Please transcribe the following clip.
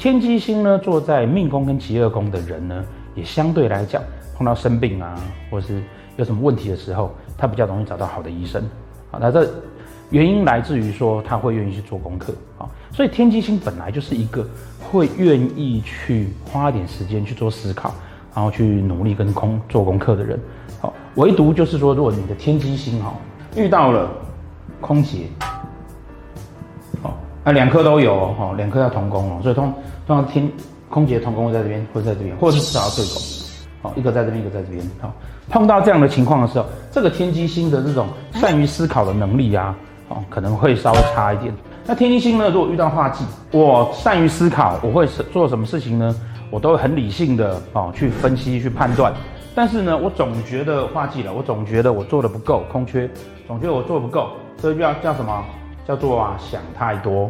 天机星呢，坐在命宫跟疾厄宫的人呢，也相对来讲，碰到生病啊，或是有什么问题的时候，他比较容易找到好的医生。好，那这原因来自于说他会愿意去做功课啊。所以天机星本来就是一个会愿意去花点时间去做思考，然后去努力跟空做功课的人。好，唯独就是说，如果你的天机星哈遇到了空劫。两颗都有哦，两颗要同工哦，所以通通常天空姐同工会在这边，会在这边，或者是至少对口，好，一个在这边，一个在这边，好，碰到这样的情况的时候，这个天机星的这种善于思考的能力啊，哦，可能会稍微差一点。那天机星呢，如果遇到化忌，我善于思考，我会是做什么事情呢？我都会很理性的哦去分析去判断，但是呢，我总觉得化忌了，我总觉得我做的不够空缺，总觉得我做的不够，这就叫叫什么？叫做啊，想太多。